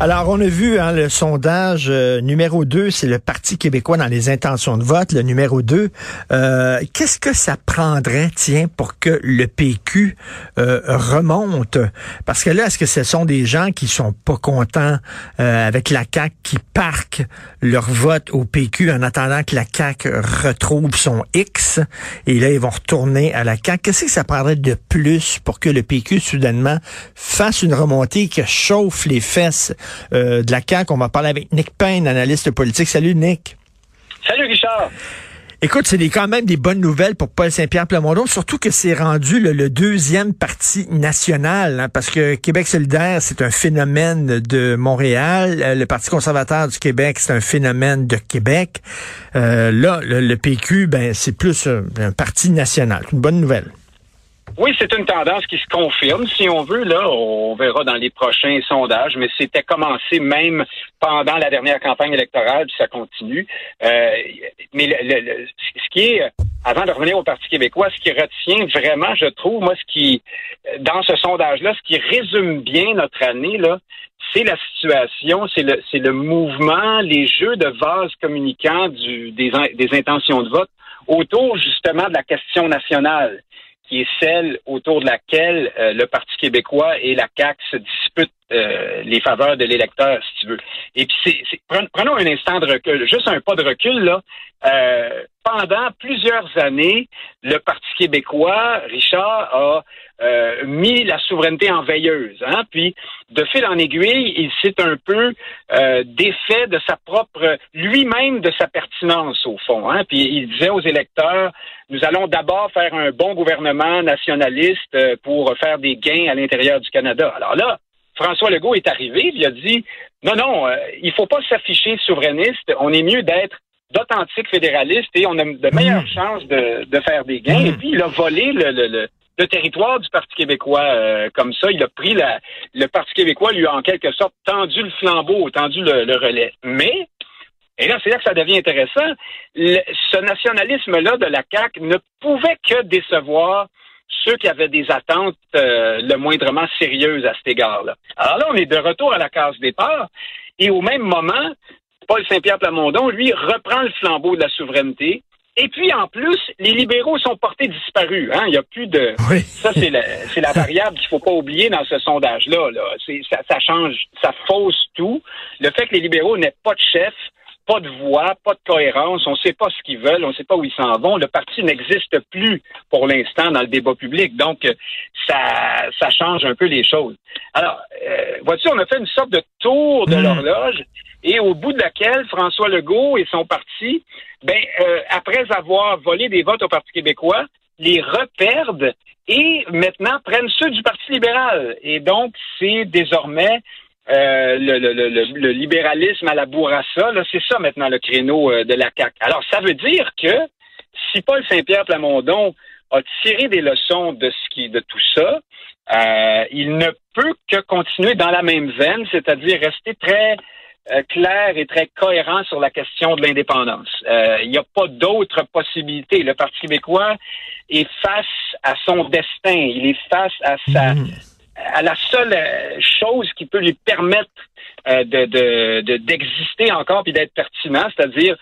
Alors, on a vu hein, le sondage euh, numéro 2, c'est le Parti québécois dans les intentions de vote, le numéro 2. Euh, Qu'est-ce que ça prendrait, tiens, pour que le PQ euh, remonte? Parce que là, est-ce que ce sont des gens qui sont pas contents euh, avec la CAQ, qui parquent leur vote au PQ en attendant que la CAQ retrouve son X, et là, ils vont retourner à la CAQ. Qu'est-ce que ça prendrait de plus pour que le PQ, soudainement, fasse une remontée qui chauffe les fesses euh, de la CAQ. On va parler avec Nick Payne, analyste politique. Salut, Nick. Salut, Richard. Écoute, c'est quand même des bonnes nouvelles pour Paul Saint-Pierre Plamondon, surtout que c'est rendu le, deuxième parti national, hein, parce que Québec solidaire, c'est un phénomène de Montréal. Euh, le Parti conservateur du Québec, c'est un phénomène de Québec. Euh, là, le, PQ, ben, c'est plus un parti national. Une bonne nouvelle. Oui, c'est une tendance qui se confirme, si on veut. Là, on verra dans les prochains sondages, mais c'était commencé même pendant la dernière campagne électorale, puis ça continue. Euh, mais le, ce qui est, avant de revenir au Parti québécois, ce qui retient vraiment, je trouve, moi, ce qui, dans ce sondage-là, ce qui résume bien notre année, là, c'est la situation, c'est le, c'est le mouvement, les jeux de vase communicants du, des, des intentions de vote autour justement de la question nationale qui est celle autour de laquelle euh, le Parti québécois et la CAQ se disputent euh, les faveurs de l'électeur, si tu veux. Et puis, c'est, prenons un instant de recul, juste un pas de recul, là. Euh, pendant plusieurs années, le Parti québécois, Richard, a euh, mis la souveraineté en veilleuse. Hein? Puis, de fil en aiguille, il s'est un peu euh, défait de sa propre, lui-même de sa pertinence, au fond. Hein? Puis, il disait aux électeurs, nous allons d'abord faire un bon gouvernement nationaliste euh, pour faire des gains à l'intérieur du Canada. Alors là, François Legault est arrivé, il a dit, non, non, euh, il faut pas s'afficher souverainiste, on est mieux d'être d'authentiques fédéralistes et on a de meilleures mmh. chances de, de, faire des gains. Mmh. Et puis, il a volé le, le, le territoire du Parti québécois euh, comme ça. Il a pris la, le Parti québécois lui a en quelque sorte tendu le flambeau, tendu le, relais. Mais et là, c'est là que ça devient intéressant. ce nationalisme-là de la CAQ ne pouvait que décevoir ceux qui avaient des attentes euh, le moindrement sérieuses à cet égard-là. Alors là, on est de retour à la case départ. Et au même moment, Paul Saint-Pierre Plamondon, lui, reprend le flambeau de la souveraineté. Et puis, en plus, les libéraux sont portés disparus. Hein? Il n'y a plus de... Ça, c'est la, c'est la variable qu'il faut pas oublier dans ce sondage-là. Là. Ça, ça change, ça fausse tout. Le fait que les libéraux n'aient pas de chef, pas de voix, pas de cohérence, on ne sait pas ce qu'ils veulent, on ne sait pas où ils s'en vont. Le parti n'existe plus pour l'instant dans le débat public, donc ça, ça change un peu les choses. Alors, euh, vois-tu, on a fait une sorte de tour de hmm. l'horloge et au bout de laquelle François Legault et son parti, ben, euh, après avoir volé des votes au Parti québécois, les reperdent et maintenant prennent ceux du Parti libéral. Et donc, c'est désormais euh, le, le, le, le, libéralisme à la bourrassa. C'est ça maintenant le créneau euh, de la CAQ. Alors, ça veut dire que si Paul Saint-Pierre Plamondon a tiré des leçons de ce qui de tout ça, euh, il ne peut que continuer dans la même veine, c'est-à-dire rester très clair et très cohérent sur la question de l'indépendance. Euh, il n'y a pas d'autre possibilité. Le Parti québécois est face à son destin. Il est face à sa, mhm. à la seule euh, chose qui peut lui permettre euh, de d'exister encore puis d'être pertinent, c'est-à-dire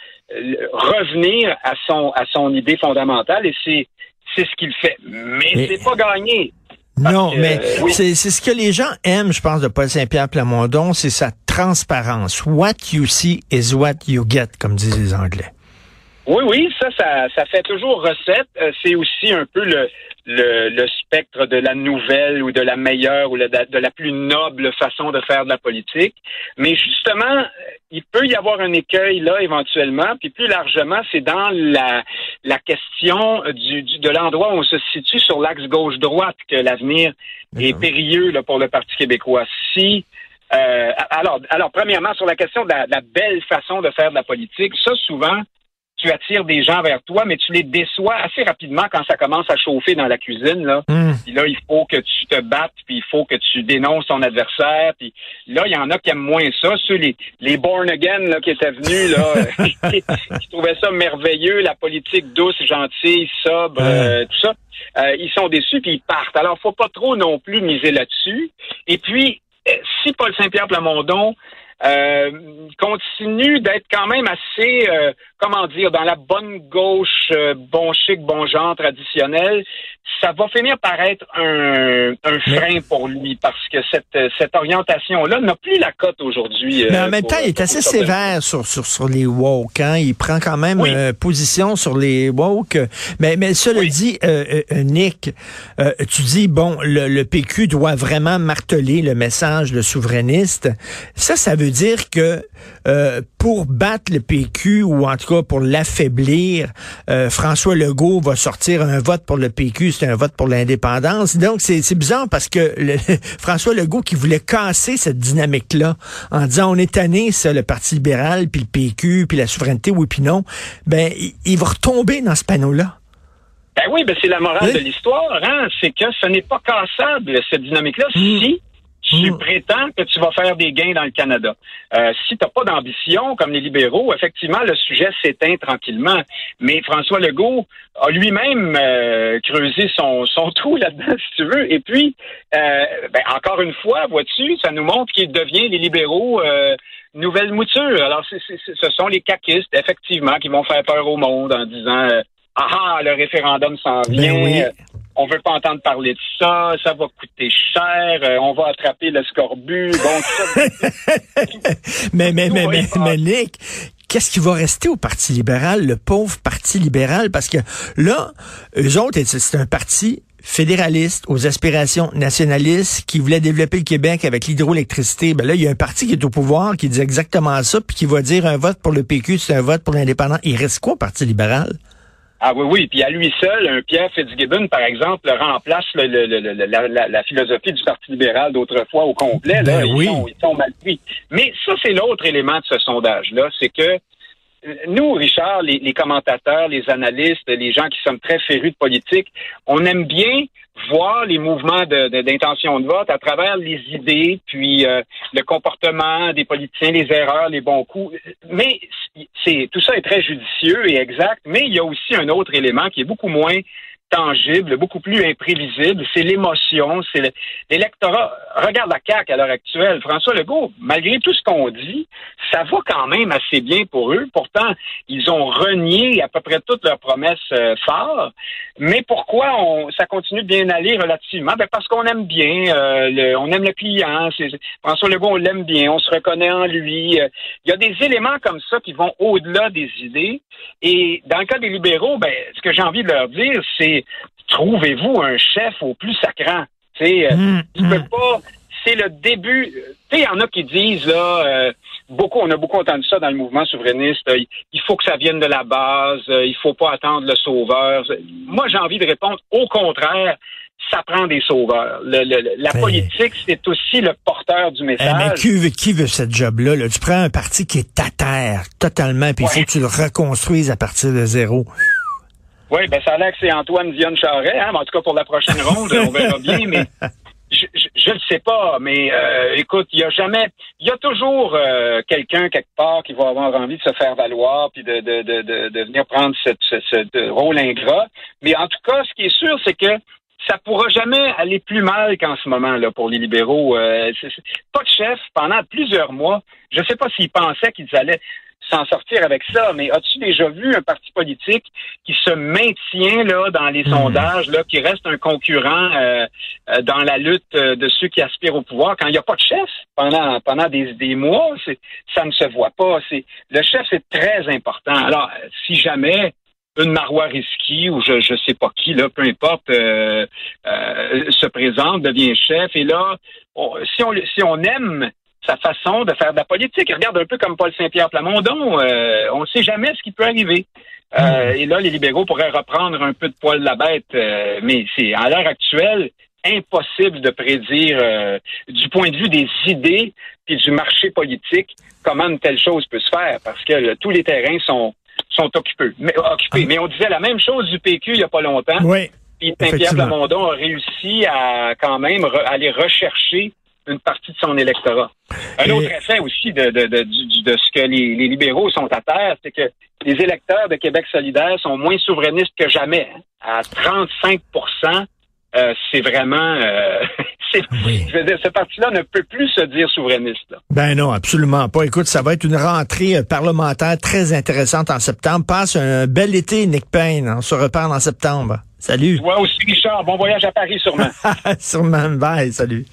revenir à son à son idée fondamentale et c'est c'est ce qu'il fait. Mais, c'est pas gagné. Non, mais c'est ce que les gens aiment, je pense, de Paul Saint-Pierre Plamondon, c'est sa transparence. What you see is what you get, comme disent les Anglais. Oui, oui, ça, ça, ça fait toujours recette. Euh, c'est aussi un peu le, le, le, spectre de la nouvelle ou de la meilleure ou de la plus noble façon de faire de la politique. Mais justement, il peut y avoir un écueil là éventuellement. Puis plus largement, c'est dans la, la question du, de l'endroit où on se situe sur l'axe gauche-droite que l'avenir est périlleux là, pour le Parti québécois. Si euh, alors, alors, premièrement, sur la question de la, de la, belle façon de faire de la politique, ça, souvent, tu attires des gens vers toi, mais tu les déçois assez rapidement quand ça commence à chauffer dans la cuisine. Là, hmm. puis là il faut que tu te battes, puis il faut que tu dénonces ton adversaire. Puis là, il y en a qui aiment moins ça. Ceux les, les born again là, qui étaient venus, là, qui, trouvaient ça merveilleux, la politique douce, gentille, sobre, euh, tout ça. Euh, ils sont déçus puis ils partent. Alors, faut pas trop non plus miser là-dessus. Et puis, euh, si Paul Saint-Pierre Plamondon euh, continue d'être quand même assez, euh, comment dire, dans la bonne gauche, euh, bon chic, bon genre traditionnel, ça va finir par être un, un frein pour lui parce que cette, cette orientation-là n'a plus la cote aujourd'hui. Mais en même temps, il est assez sévère sur, sur, sur les woke. Hein? Il prend quand même position sur les woke. Mais, mais cela dit, Nick, tu dis, bon, le, le PQ doit vraiment marteler le message le souverainiste. Ça, ça veut dire que euh, pour battre le PQ ou en tout cas pour l'affaiblir, euh, François Legault va sortir un vote pour le PQ, c'est un vote pour l'indépendance. Donc c'est bizarre parce que le, François Legault qui voulait casser cette dynamique-là en disant on est tanné ça le Parti libéral puis le PQ puis la souveraineté oui puis non, ben il, va retomber dans ce panneau-là. Ben oui, ben c'est la morale de l'histoire, hein? c'est que ce n'est pas cassable cette dynamique-là hmm. si tu mm. prétends que tu vas faire des gains dans le Canada. Euh, si tu n'as pas d'ambition, comme les libéraux, effectivement, le sujet s'éteint tranquillement. Mais François Legault a lui-même euh, creusé son, son trou là-dedans, si tu veux. Et puis, euh, ben, encore une fois, vois-tu, ça nous montre qu'il devient les libéraux euh, nouvelle mouture. Alors, ce sont les caquistes, effectivement, qui vont faire peur au monde en disant Ah, ah le référendum s'en ben vient on veut pas entendre parler de ça, ça va coûter cher, euh, on va attraper le scorbut, bon, mais, mais, mais, mais, mais, Nick, qu'est-ce qui va rester au Parti libéral, le pauvre Parti libéral? Parce que là, eux autres, c'est un parti fédéraliste, aux aspirations nationalistes, qui voulait développer le Québec avec l'hydroélectricité. Ben là, il y a un parti qui est au pouvoir, qui dit exactement ça, puis qui va dire un vote pour le PQ, c'est un vote pour l'indépendant. Il reste quoi au Parti libéral? Ah oui, oui. Puis à lui seul, un Pierre Fitzgibbon, par exemple, remplace le, la, philosophie du Parti libéral d'autrefois au complet. Là, ben ils, sont, ils sont mal pris. Mais ça, c'est l'autre élément de ce sondage-là, c'est que nous, Richard, les, commentateurs, les analystes, les gens qui sommes très férus de politique, on aime bien voir les mouvements d'intention de, vote à travers les idées, puis euh, le comportement des politiciens, les erreurs, les bons coups. Mais c'est tout ça est très judicieux et exact, mais il y a aussi un autre élément qui est beaucoup moins tangible, beaucoup plus imprévisible. C'est l'émotion, c'est l'électorat. Regarde la CAQ à l'heure actuelle. François Legault, malgré tout ce qu'on dit, ça va quand même assez bien pour eux. Pourtant, ils ont renié à peu près toutes leurs promesses euh, phares. Mais pourquoi on, ça continue de bien aller relativement? Ben parce qu'on aime bien, euh, on aime le client. François Legault, on l'aime bien, on se reconnaît en lui. Euh, il y a des éléments comme ça qui vont au-delà des idées. Et dans le cas des libéraux, ben, ce que j'ai envie de leur dire, c'est trouvez-vous un chef au plus sacrant? Tu euh, mm, il peut mm. pas. C'est le début. Tu sais, il y en a qui disent là. Euh, beaucoup, on a beaucoup entendu ça dans le mouvement souverainiste. Euh, il faut que ça vienne de la base. il faut pas attendre le sauveur. Moi, j'ai envie de répondre au contraire ça prend des sauveurs. la politique, c'est aussi le porteur du message. mais qui veut, qui veut cette job-là? Tu prends un parti qui est à terre totalement, puis il faut que tu le reconstruises à partir de zéro. Oui, ben ça a l'air que c'est Antoine Dionne Charret, hein, en tout cas pour la prochaine ronde, on verra bien, mais je ne sais pas, mais euh, écoute, il y a jamais, il y a toujours euh, quelqu'un quelque part qui va avoir envie de se faire valoir puis de, de, de, de, venir prendre ce, ce, rôle ingrat. Mais en tout cas, ce qui est sûr, c'est que ça pourra jamais aller plus mal qu'en ce moment là pour les libéraux. Euh, pas de chef pendant plusieurs mois. Je ne sais pas s'ils pensaient qu'ils allaient s'en sortir avec ça, mais as-tu déjà vu un parti politique qui se maintient là dans les hmm. sondages, là, qui reste un concurrent euh, euh, dans la lutte de ceux qui aspirent au pouvoir? Quand il n'y a pas de chef pendant pendant des, des mois, ça ne se voit pas. C'est le chef, c'est très important. Alors, si jamais une Marois Risky ou je je sais pas qui là, peu importe, euh, euh, se présente, devient chef et là, si on si on aime sa façon de faire de la politique, regarde un peu comme Paul Saint-Pierre Plamondon, euh, on ne sait jamais ce qui peut arriver. Euh, hmm. et là, les libéraux pourraient reprendre un peu de poil de la bête, mais c'est à l'heure actuelle impossible de prédire du point de vue des idées puis du marché politique comment une telle chose peut se faire parce que tous les terrains sont sont occupés. Mais, occupés. Ah. mais on disait la même chose du PQ il n'y a pas longtemps. Oui. Puis Saint-Pierre Plamondon a réussi à quand même aller rechercher une partie de son électorat. Un autre effet aussi de, de, de, de ce que les, les, libéraux sont à terre, c'est que les électeurs de Québec solidaire sont moins souverainistes que jamais. À 35% euh, c'est vraiment... Euh, Je veux dire, ce parti-là ne peut plus se dire souverainiste. Ben non, absolument pas. Écoute, ça va être une rentrée euh, parlementaire très intéressante en septembre. Passe un bel été, Nick Payne. On se reparle en septembre. Salut. Toi aussi, Richard. Bon voyage à Paris, sûrement. sûrement. Bye. Salut.